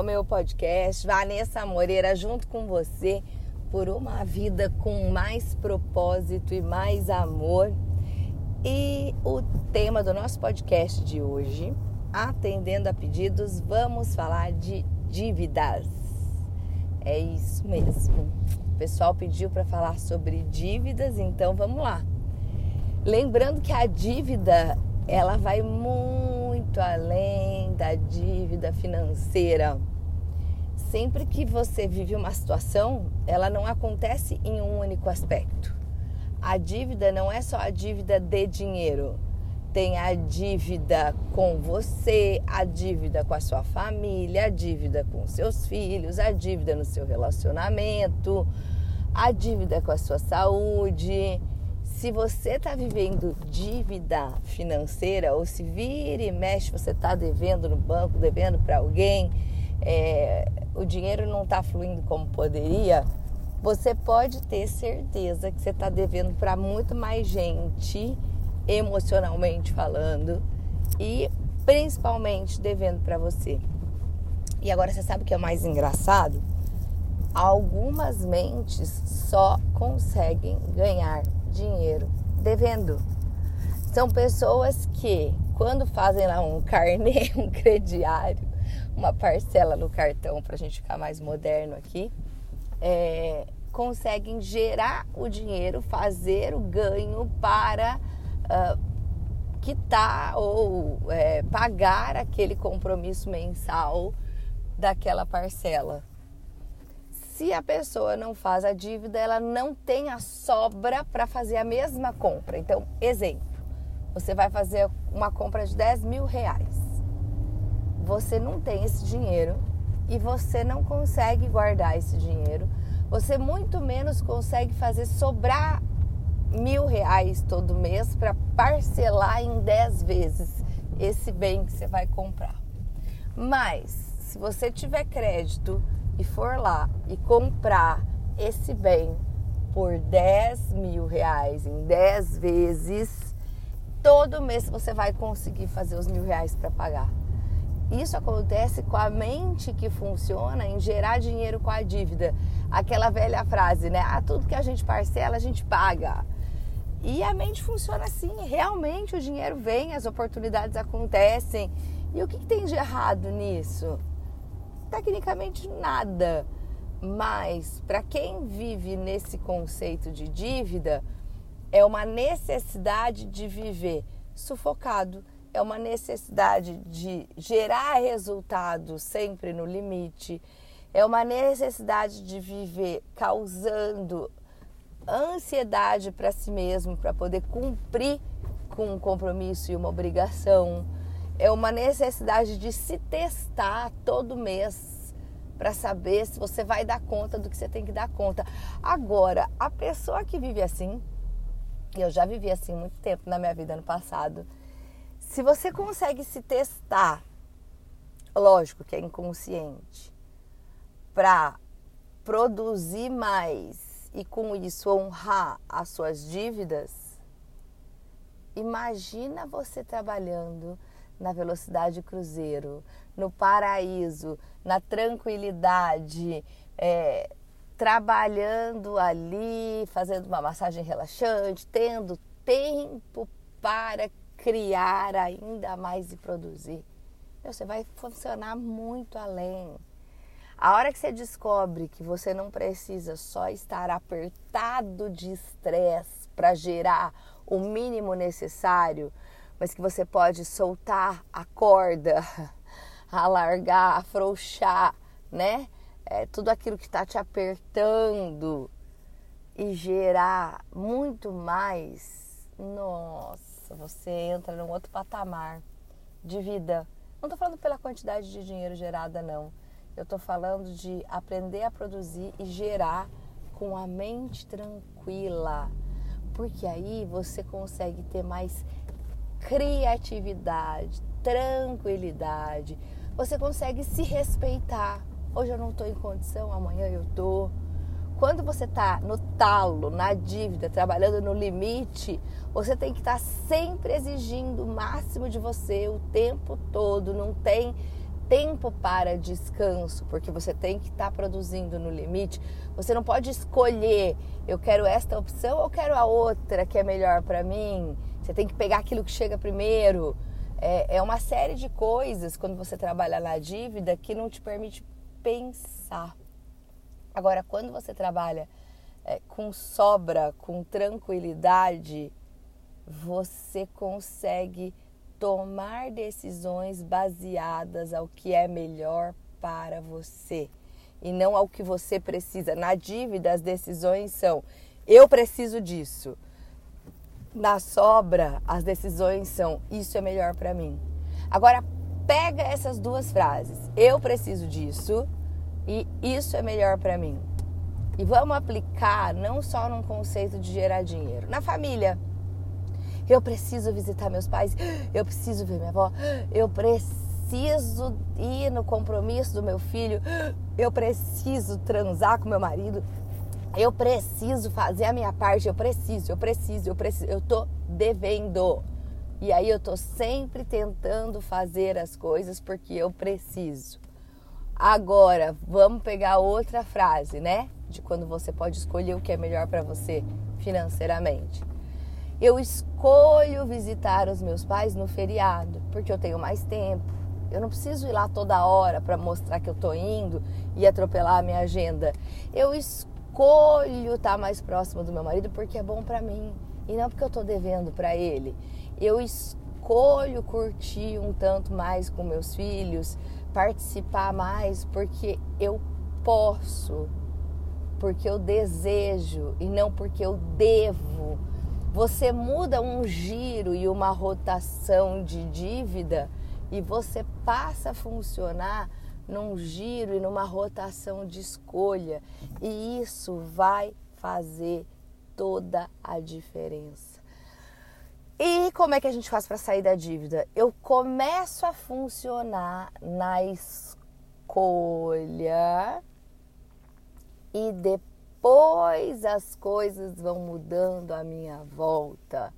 ao meu podcast. Vanessa Moreira junto com você por uma vida com mais propósito e mais amor. E o tema do nosso podcast de hoje, atendendo a pedidos, vamos falar de dívidas. É isso mesmo. O pessoal pediu para falar sobre dívidas, então vamos lá. Lembrando que a dívida ela vai muito além da dívida financeira. Sempre que você vive uma situação, ela não acontece em um único aspecto. A dívida não é só a dívida de dinheiro. Tem a dívida com você, a dívida com a sua família, a dívida com seus filhos, a dívida no seu relacionamento, a dívida com a sua saúde se você está vivendo dívida financeira ou se vira e mexe, você está devendo no banco, devendo para alguém, é, o dinheiro não está fluindo como poderia, você pode ter certeza que você está devendo para muito mais gente, emocionalmente falando, e principalmente devendo para você. E agora você sabe o que é mais engraçado? Algumas mentes só conseguem ganhar dinheiro devendo. São pessoas que, quando fazem lá um carnê, um crediário, uma parcela no cartão, para a gente ficar mais moderno aqui, é, conseguem gerar o dinheiro, fazer o ganho para uh, quitar ou é, pagar aquele compromisso mensal daquela parcela se a pessoa não faz a dívida, ela não tem a sobra para fazer a mesma compra. Então, exemplo, você vai fazer uma compra de 10 mil reais. Você não tem esse dinheiro e você não consegue guardar esse dinheiro. Você muito menos consegue fazer sobrar mil reais todo mês para parcelar em 10 vezes esse bem que você vai comprar. Mas, se você tiver crédito e for lá e comprar esse bem por 10 mil reais em 10 vezes, todo mês você vai conseguir fazer os mil reais para pagar. Isso acontece com a mente que funciona em gerar dinheiro com a dívida. Aquela velha frase, né? Ah, tudo que a gente parcela, a gente paga. E a mente funciona assim. Realmente o dinheiro vem, as oportunidades acontecem. E o que, que tem de errado nisso? tecnicamente nada. Mas para quem vive nesse conceito de dívida, é uma necessidade de viver sufocado, é uma necessidade de gerar resultado sempre no limite, é uma necessidade de viver causando ansiedade para si mesmo, para poder cumprir com um compromisso e uma obrigação é uma necessidade de se testar todo mês para saber se você vai dar conta do que você tem que dar conta. Agora, a pessoa que vive assim, e eu já vivi assim muito tempo na minha vida no passado, se você consegue se testar, lógico que é inconsciente, para produzir mais e com isso honrar as suas dívidas, imagina você trabalhando na velocidade cruzeiro, no paraíso, na tranquilidade, é, trabalhando ali, fazendo uma massagem relaxante, tendo tempo para criar ainda mais e produzir. Você vai funcionar muito além. A hora que você descobre que você não precisa só estar apertado de estresse para gerar o mínimo necessário, mas que você pode soltar a corda, alargar, afrouxar, né? É, tudo aquilo que está te apertando e gerar muito mais. Nossa, você entra num outro patamar de vida. Não estou falando pela quantidade de dinheiro gerada, não. Eu estou falando de aprender a produzir e gerar com a mente tranquila. Porque aí você consegue ter mais criatividade, tranquilidade. Você consegue se respeitar. Hoje eu não estou em condição, amanhã eu estou. Quando você está no talo, na dívida, trabalhando no limite, você tem que estar tá sempre exigindo o máximo de você o tempo todo. Não tem tempo para descanso, porque você tem que estar tá produzindo no limite. Você não pode escolher, eu quero esta opção ou quero a outra que é melhor para mim. Você tem que pegar aquilo que chega primeiro. É, é uma série de coisas quando você trabalha na dívida que não te permite pensar. Agora, quando você trabalha é, com sobra, com tranquilidade, você consegue tomar decisões baseadas ao que é melhor para você e não ao que você precisa. Na dívida, as decisões são: eu preciso disso. Na sobra, as decisões são: isso é melhor para mim. Agora, pega essas duas frases: eu preciso disso e isso é melhor para mim. E vamos aplicar não só num conceito de gerar dinheiro, na família eu preciso visitar meus pais, eu preciso ver minha avó, eu preciso ir no compromisso do meu filho, eu preciso transar com meu marido, eu preciso fazer a minha parte, eu preciso, eu preciso, eu preciso, eu tô devendo. E aí eu tô sempre tentando fazer as coisas porque eu preciso. Agora, vamos pegar outra frase, né? De quando você pode escolher o que é melhor para você financeiramente. Eu escolho visitar os meus pais no feriado, porque eu tenho mais tempo. Eu não preciso ir lá toda hora para mostrar que eu estou indo e atropelar a minha agenda. Eu escolho estar tá mais próximo do meu marido porque é bom para mim e não porque eu estou devendo para ele. Eu escolho curtir um tanto mais com meus filhos, participar mais porque eu posso, porque eu desejo e não porque eu devo você muda um giro e uma rotação de dívida e você passa a funcionar num giro e numa rotação de escolha. E isso vai fazer toda a diferença. E como é que a gente faz para sair da dívida? Eu começo a funcionar na escolha e depois as coisas vão mudando à minha volta.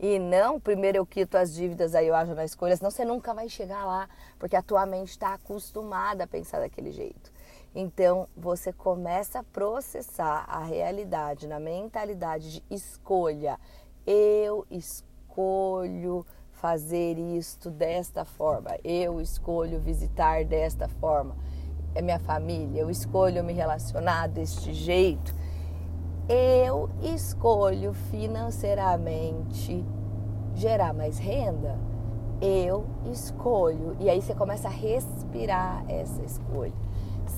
E não, primeiro eu quito as dívidas, aí eu ajo na escolha, senão você nunca vai chegar lá, porque a tua mente está acostumada a pensar daquele jeito. Então você começa a processar a realidade na mentalidade de escolha. Eu escolho fazer isto desta forma, eu escolho visitar desta forma. É minha família, eu escolho me relacionar deste jeito, eu escolho financeiramente gerar mais renda, eu escolho. E aí você começa a respirar essa escolha,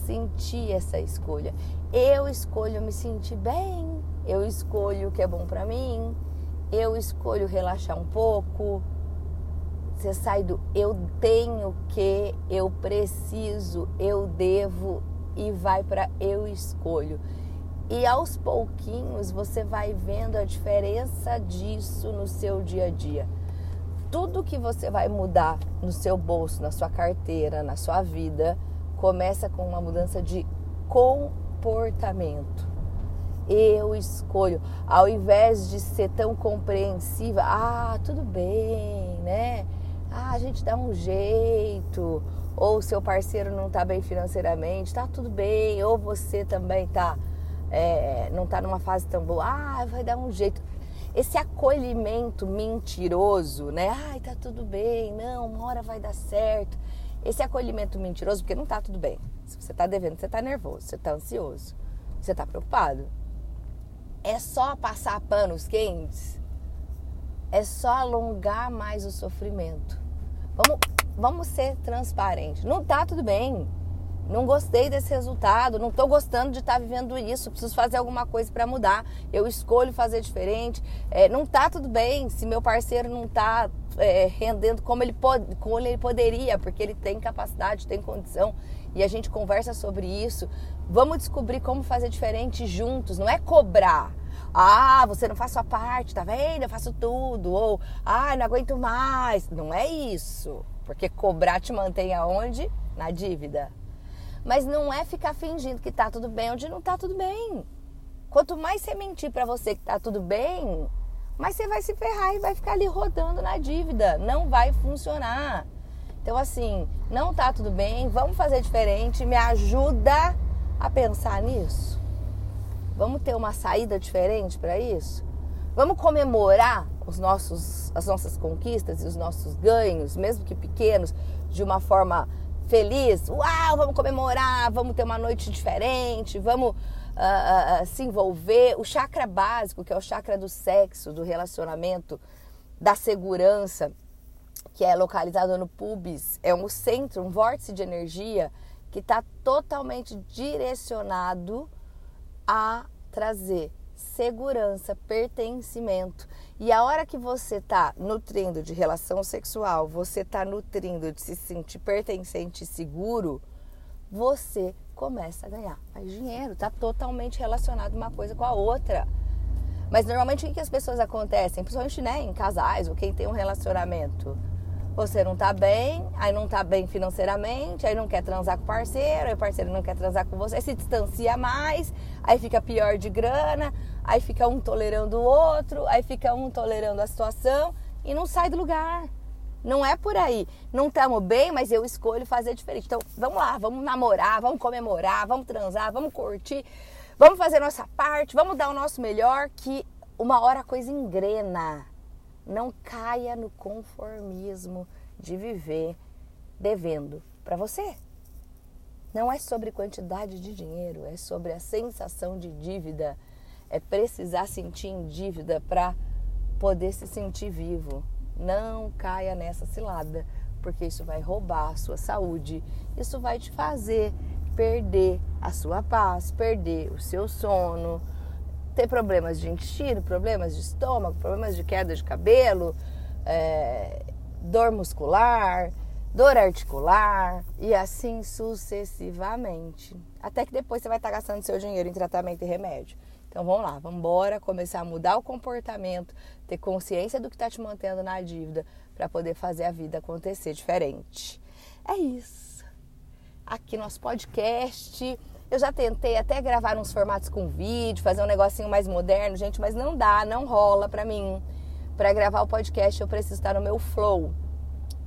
sentir essa escolha. Eu escolho me sentir bem, eu escolho o que é bom para mim, eu escolho relaxar um pouco, você sai do eu tenho que, eu preciso, eu devo e vai para eu escolho. E aos pouquinhos você vai vendo a diferença disso no seu dia a dia. Tudo que você vai mudar no seu bolso, na sua carteira, na sua vida, começa com uma mudança de comportamento. Eu escolho, ao invés de ser tão compreensiva, ah, tudo bem, né? ah, a gente dá um jeito, ou seu parceiro não está bem financeiramente, está tudo bem, ou você também tá, é, não está numa fase tão boa, ah, vai dar um jeito. Esse acolhimento mentiroso, né? Ai, tá tudo bem, não, uma hora vai dar certo. Esse acolhimento mentiroso, porque não tá tudo bem. Se você tá devendo, você tá nervoso, você tá ansioso, você tá preocupado. É só passar panos quentes, é só alongar mais o sofrimento. Vamos, vamos ser transparentes. Não tá tudo bem. Não gostei desse resultado, não estou gostando de estar tá vivendo isso, preciso fazer alguma coisa para mudar. Eu escolho fazer diferente. É, não tá tudo bem se meu parceiro não está é, rendendo como ele, pode, como ele poderia, porque ele tem capacidade, tem condição. E a gente conversa sobre isso. Vamos descobrir como fazer diferente juntos. Não é cobrar. Ah, você não faz sua parte, tá vendo? Eu faço tudo. Ou, ah, não aguento mais. Não é isso. Porque cobrar te mantém aonde? Na dívida. Mas não é ficar fingindo que tá tudo bem onde não tá tudo bem. Quanto mais você mentir para você que tá tudo bem, mais você vai se ferrar e vai ficar ali rodando na dívida. Não vai funcionar. Então, assim, não tá tudo bem, vamos fazer diferente, me ajuda a pensar nisso. Vamos ter uma saída diferente para isso? Vamos comemorar os nossos, as nossas conquistas e os nossos ganhos, mesmo que pequenos, de uma forma feliz. Uau, vamos comemorar, vamos ter uma noite diferente, vamos uh, uh, se envolver. O chakra básico, que é o chakra do sexo, do relacionamento, da segurança, que é localizado no pubis, é um centro, um vórtice de energia que está totalmente direcionado a trazer segurança, pertencimento. E a hora que você está nutrindo de relação sexual, você está nutrindo de se sentir pertencente e seguro, você começa a ganhar mais dinheiro. Está totalmente relacionado uma coisa com a outra. Mas normalmente o que as pessoas acontecem, principalmente né, em casais ou quem tem um relacionamento, você não tá bem, aí não tá bem financeiramente, aí não quer transar com o parceiro, aí o parceiro não quer transar com você, aí se distancia mais, aí fica pior de grana, aí fica um tolerando o outro, aí fica um tolerando a situação e não sai do lugar. Não é por aí. Não estamos bem, mas eu escolho fazer diferente. Então, vamos lá, vamos namorar, vamos comemorar, vamos transar, vamos curtir, vamos fazer nossa parte, vamos dar o nosso melhor, que uma hora a coisa engrena. Não caia no conformismo de viver devendo para você. Não é sobre quantidade de dinheiro, é sobre a sensação de dívida. É precisar sentir em dívida para poder se sentir vivo. Não caia nessa cilada, porque isso vai roubar a sua saúde. Isso vai te fazer perder a sua paz, perder o seu sono, ter problemas de intestino, problemas de estômago, problemas de queda de cabelo, é, dor muscular, dor articular e assim sucessivamente. Até que depois você vai estar gastando seu dinheiro em tratamento e remédio. Então vamos lá, vamos embora, começar a mudar o comportamento, ter consciência do que está te mantendo na dívida para poder fazer a vida acontecer diferente. É isso. Aqui nosso podcast eu já tentei até gravar uns formatos com vídeo, fazer um negocinho mais moderno, gente, mas não dá, não rola pra mim. Para gravar o podcast eu preciso estar no meu flow,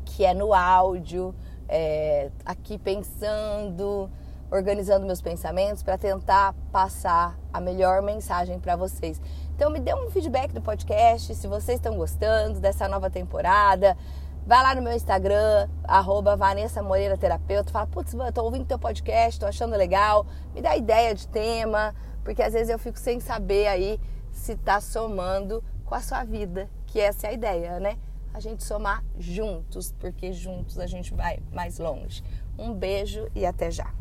que é no áudio, é, aqui pensando, organizando meus pensamentos para tentar passar a melhor mensagem para vocês. Então me dê um feedback do podcast, se vocês estão gostando dessa nova temporada. Vai lá no meu Instagram, arroba Vanessa Moreira Terapeuta, fala, putz, eu tô ouvindo teu podcast, tô achando legal, me dá ideia de tema, porque às vezes eu fico sem saber aí se tá somando com a sua vida, que essa é a ideia, né? A gente somar juntos, porque juntos a gente vai mais longe. Um beijo e até já.